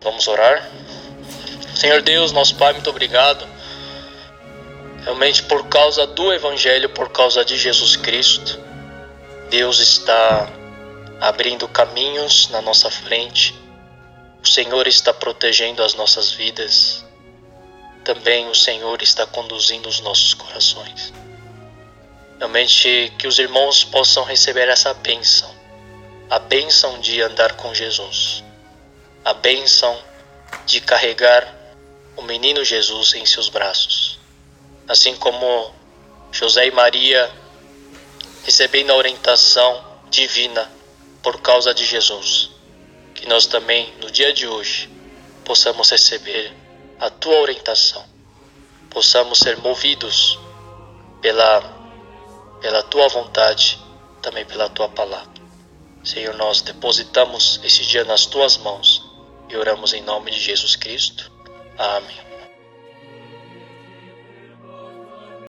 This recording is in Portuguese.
Vamos orar. Senhor Deus, nosso Pai, muito obrigado. Realmente por causa do Evangelho, por causa de Jesus Cristo, Deus está abrindo caminhos na nossa frente. O Senhor está protegendo as nossas vidas. Também o Senhor está conduzindo os nossos corações. Realmente que os irmãos possam receber essa bênção, a bênção de andar com Jesus, a bênção de carregar o menino Jesus em seus braços. Assim como José e Maria recebendo a orientação divina por causa de Jesus. Que nós também, no dia de hoje, possamos receber a tua orientação, possamos ser movidos pela, pela tua vontade, também pela tua palavra. Senhor, nós depositamos esse dia nas tuas mãos e oramos em nome de Jesus Cristo. Amém.